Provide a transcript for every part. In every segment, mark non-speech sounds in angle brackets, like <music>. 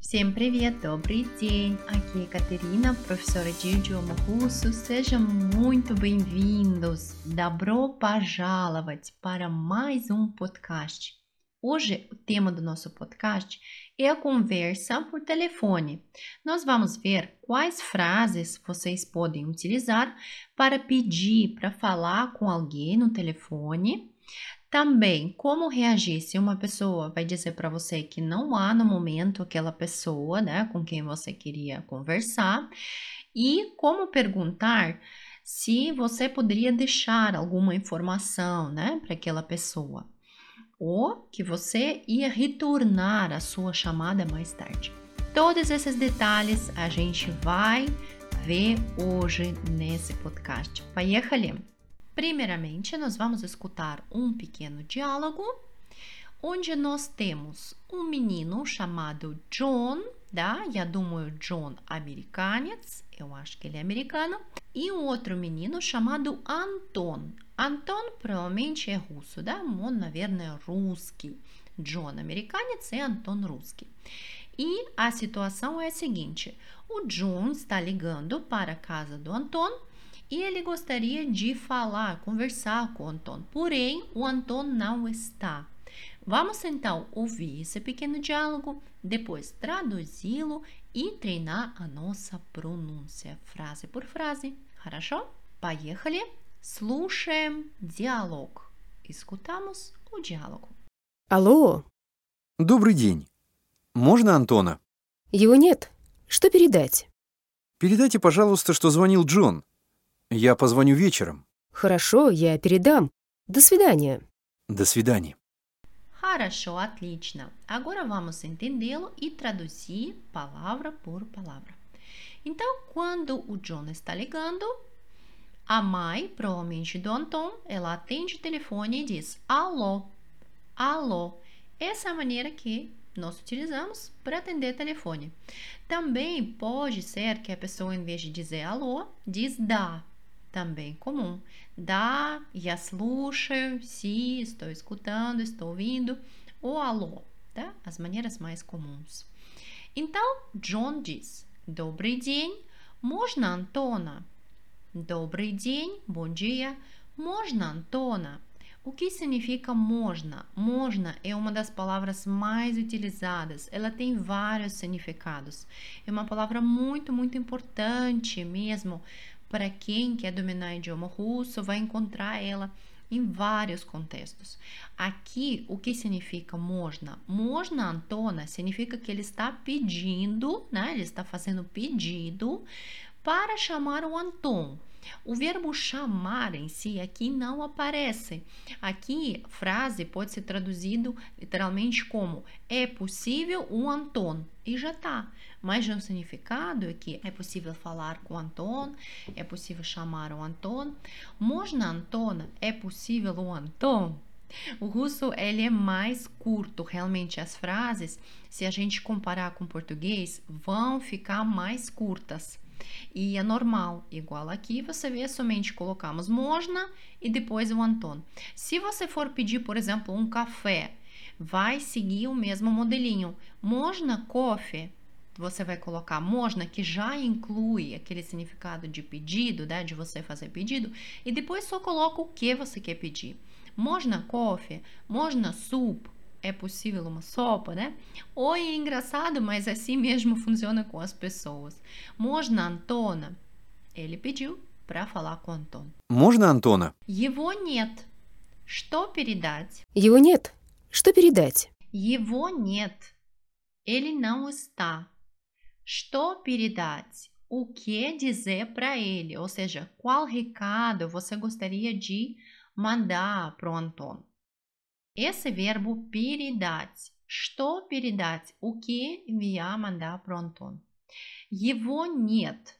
Всем привет, добрый день! Aqui é Caterina, professora de idioma russo. Sejam muito bem-vindos! Добро пожаловать para mais um podcast. Hoje, o tema do nosso podcast é a conversa por telefone. Nós vamos ver quais frases vocês podem utilizar para pedir para falar com alguém no telefone também, como reagir se uma pessoa vai dizer para você que não há no momento aquela pessoa, né, com quem você queria conversar, e como perguntar se você poderia deixar alguma informação, né, para aquela pessoa, ou que você ia retornar a sua chamada mais tarde. Todos esses detalhes a gente vai ver hoje nesse podcast. Поехали! Primeiramente, nós vamos escutar um pequeno diálogo onde nós temos um menino chamado John, да, я думаю, John американец, eu acho que ele é americano, e um outro menino chamado Anton. Anton provavelmente é russo, да, он, наверное, русский. John americanец e Anton русский. E a situação é a seguinte: o John está ligando para a casa do Anton e ele gostaria de falar, conversar com o Anton, porém o Anton não está. Vamos então ouvir esse pequeno diálogo, depois traduzi-lo e treinar a nossa pronúncia, frase por frase. Хорошо? Поехали! Слушаем диалог. Escutamos o diálogo. Алло, Добрый день. Можно Антона? его нет. Что передать? Передайте, пожалуйста, что звонил Джон. Я позвоню вечером. Хорошо, я передам. До свидания. До свидания. Хорошо, отлично. Agora vamos entendê-lo e traduzir palavra por palavra. Então, quando o John está ligando, a mãe, provavelmente do Anton, ela atende o telefone e diz alô, alô. Essa é a maneira que nós utilizamos para atender telefone. Também pode ser que a pessoa, em vez de dizer alô, diz dá. Também comum. Dá, я слушаю, sim, estou escutando, estou ouvindo. Ou alô, tá? As maneiras mais comuns. Então, John diz: Добрый день, можно Антона? Добрый день, bom dia, можно Антона? O que significa можно? Можно é uma das palavras mais utilizadas. Ela tem vários significados. É uma palavra muito, muito importante mesmo para quem quer dominar o idioma russo, vai encontrar ela em vários contextos. Aqui, o que significa можно? Можно, Antona, significa que ele está pedindo, né? Ele está fazendo pedido para chamar o Anton. O verbo chamar em si aqui não aparece. Aqui, frase pode ser traduzido literalmente como é possível o Anton e já tá. Mas o significado é que é possível falar com o Anton, é possível chamar o Anton. Можно Антона? É possível o Anton? O russo ele é mais curto, realmente as frases, se a gente comparar com o português, vão ficar mais curtas. E é normal, igual aqui, você vê somente colocamos можно e depois o Anton. Se você for pedir, por exemplo, um café, vai seguir o mesmo modelinho. Можно кофе? Você vai colocar можно, que já inclui aquele significado de pedido, né, de você fazer pedido, e depois só coloca o que você quer pedir. Можно кофе? Можно суп? é possível uma sopa, né? Oi, é engraçado, mas assim mesmo funciona <laughs> com as pessoas. Можно Антона? Ele pediu para falar com Антон. Можно Антона? Его нет. Что передать? Его нет. Что передать? Его нет. Ele não está. Что передать? O que dizer para ele? Ou seja, qual recado você gostaria de mandar para o Anton? Esse verbo передать. Что передать? O que enviar, mandar para o Anton? Его нет.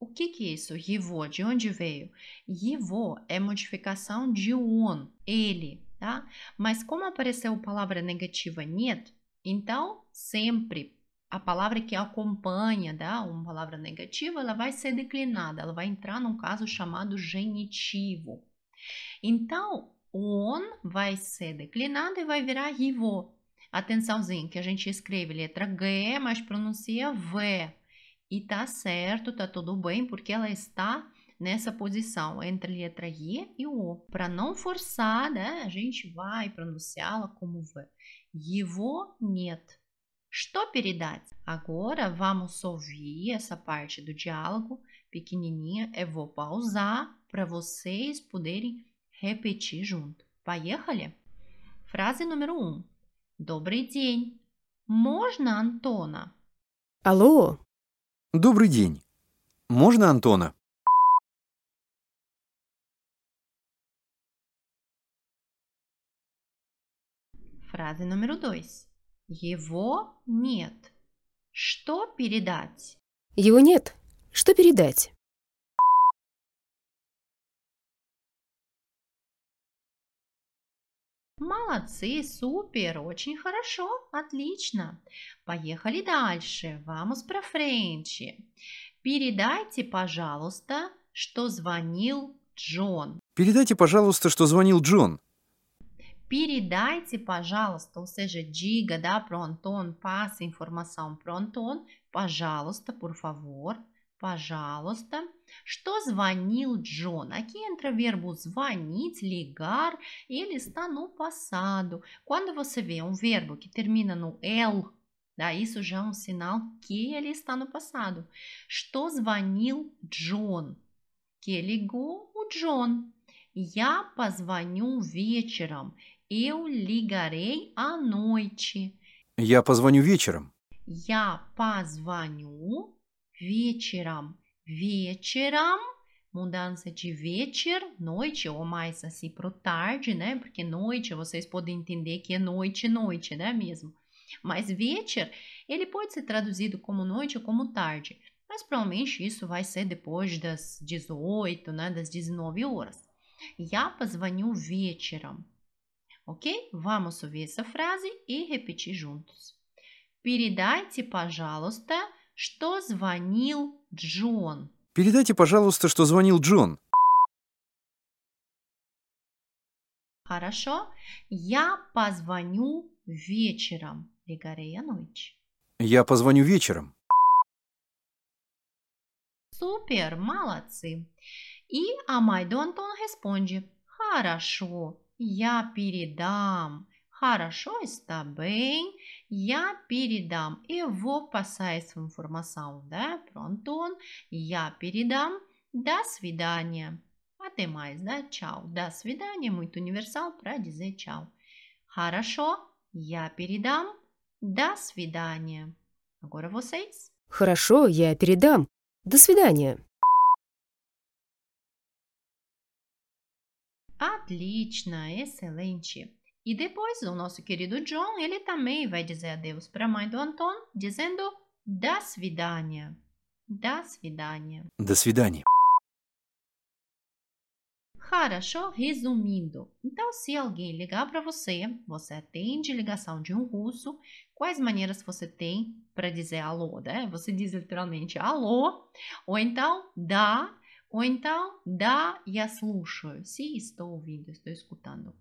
O que, que é isso? Его, de onde veio? Его é modificação de on, ele, tá? Mas como apareceu a palavra negativa нет, então sempre a palavra que acompanha tá? uma palavra negativa, ela vai ser declinada, ela vai entrar num caso chamado genitivo. Então, o on vai ser declinado e vai virar его. Atençãozinho, que a gente escreve letra G, mas pronuncia V. E tá certo, tá tudo bem, porque ela está nessa posição entre a letra I e o O. Para não forçar, né, a gente vai pronunciá-la como V. Его нет. Что передать? Agora vamos ouvir essa parte do diálogo pequenininha. Eu vou pausar para vocês poderem repetir junto. Поехали? Фраза 1. Um. Добрый день. Можно Антона? Алло, Добрый день. Можно Антона? Фраза número 2. Его нет. Что передать? его нет. Что передать? Молодцы, супер, очень хорошо, отлично. Поехали дальше. Vamos para frente. Передайте, пожалуйста, что звонил Джон. Передайте, пожалуйста, что звонил Джон. Передайте, пожалуйста, ou seja, diga, dá para o Anton, passe informação para o Anton, пожалуйста, por favor, пожалуйста, что звонил Джон. Aqui o verbo звонить, ligar, ele está no passado. Quando você vê um verbo que termina no el, tá? isso já é um sinal que ele está no passado. Что звонил Джон? Que ligou o John. Я позвоню вечером. Eu ligarei à noite. Я позвоню вечером. Я позвоню вечером. Вечером, mudança de вечер, noite, ou mais assim pro tarde, né? Porque noite vocês podem entender que é noite, noite, né mesmo? Mas вечер, ele pode ser traduzido como noite ou como tarde. Mas provavelmente isso vai ser depois das 18, né? Das 19 horas. Я позвоню вечером. Ok? Vamos ouvir essa frase e repetir juntos. Передайте, пожалуйста, что звонил Джон. Передайте, пожалуйста, что звонил Джон. Хорошо? Я позвоню вечером. À noite. Я позвоню вечером. Super, молодцы. Mãe do Antônio responde: Хорошо, я передам. Хорошо, está bem. Я передам. Vou passar essa informação, né, pro Antônio. Я передам. До свидания. Até mais, né? Tchau. До свидания, muito universal para dizer tchau. Хорошо, я передам. До свидания. Agora vocês. Хорошо, я передам. До свидания. Отлично, excelente. E depois o nosso querido John, ele também vai dizer adeus para a mãe do Anton, dizendo до свидания. До свидания. До свидания. Хорошо, resumindo. Então, se alguém ligar para você, você atende ligação de um russo, quais maneiras você tem para dizer alô, né? Você diz literalmente alô, ou então dá, ou então dá я слушаю. Se estou ouvindo, estou escutando.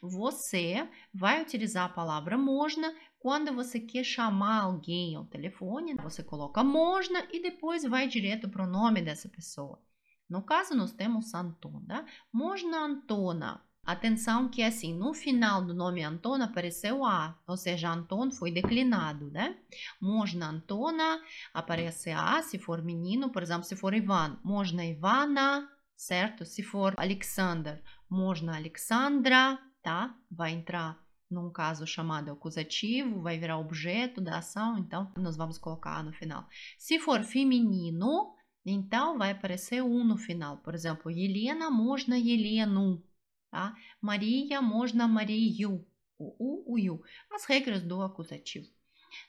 Você vai utilizar a palavra можно quando você quer chamar alguém ao telefone, você coloca можно e depois vai direto para o nome dessa pessoa. No caso, nós temos Anton, tá? Можно Antona. Atenção que assim, no final do nome Antona apareceu A, ou seja, Anton foi declinado, né? Можно Antona, aparece A se for menino, por exemplo, se for Ivan, можно Ivana, certo? Se for Alexander, можно Alexandra, tá? Vai entrar num caso chamado acusativo, vai virar objeto da ação, então nós vamos colocar no final. Se for feminino, então vai aparecer um no final. Por exemplo, Helena можно Елену, tá? Maria можно Марию, o U, o U. As regras do acusativo.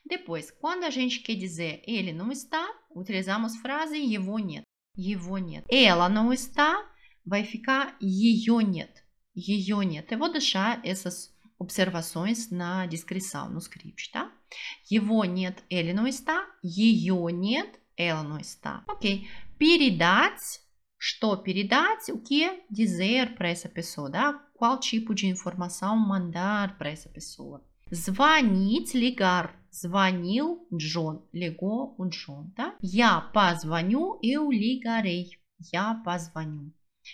Depois, quando a gente quer dizer ele não está, utilizamos frase его нет. Его нет. Ela não está, vai ficar ее нет. Ее нет. Vou deixar essas observações na descrição, no script, tá? Его нет, está. Ее нет, está. Ok. Передать, что передать, essa pessoa, tá? Qual tipo de informação mandar para essa pessoa. Звонить, ligar. Звонил Джон. Ligou o Джон, tá? Я позвоню, eu ligarei. Я позвоню.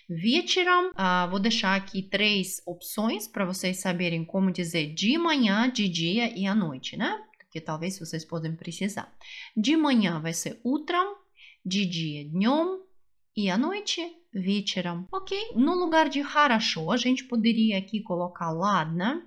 Вечером, ah, vou deixar aqui três opções para vocês saberem como dizer de manhã, de dia e à noite, né? Porque talvez vocês podem precisar. De manhã vai ser утром, de dia днем e à noite вечером. Ok? No lugar de хорошо, a gente poderia aqui colocar ладно,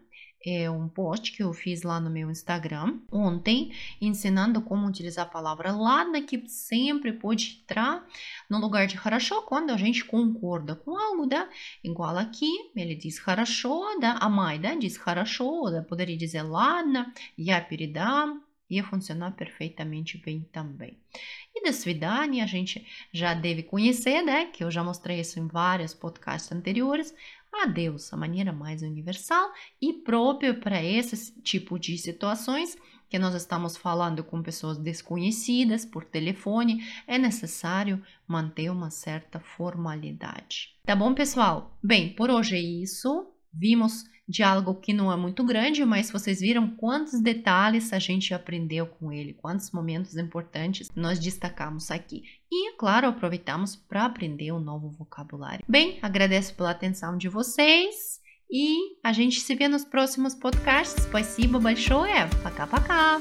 é um post que eu fiz lá no meu Instagram ontem, ensinando como utilizar a palavra ladna, que sempre pode entrar no lugar de хорошо quando a gente concorda com algo, да? Igual aqui, ele diz хорошо, да? A mãe, да? Diz хорошо, да? Poderia dizer ладно, я передам, ia funcionar perfeitamente bem também. E da Svidani a gente já deve conhecer, né? Que eu já mostrei isso em vários podcasts anteriores. Adeus, a maneira mais universal e própria para esse tipo de situações que nós estamos falando com pessoas desconhecidas por telefone, é necessário manter uma certa formalidade. Tá bom, pessoal? Bem, por hoje é isso. Vimos de algo que não é muito grande, mas vocês viram quantos detalhes a gente aprendeu com ele, quantos momentos importantes nós destacamos aqui. E, claro, aproveitamos para aprender um novo vocabulário. Bem, agradeço pela atenção de vocês e a gente se vê nos próximos podcasts. Спасибо большое. Пока-пока.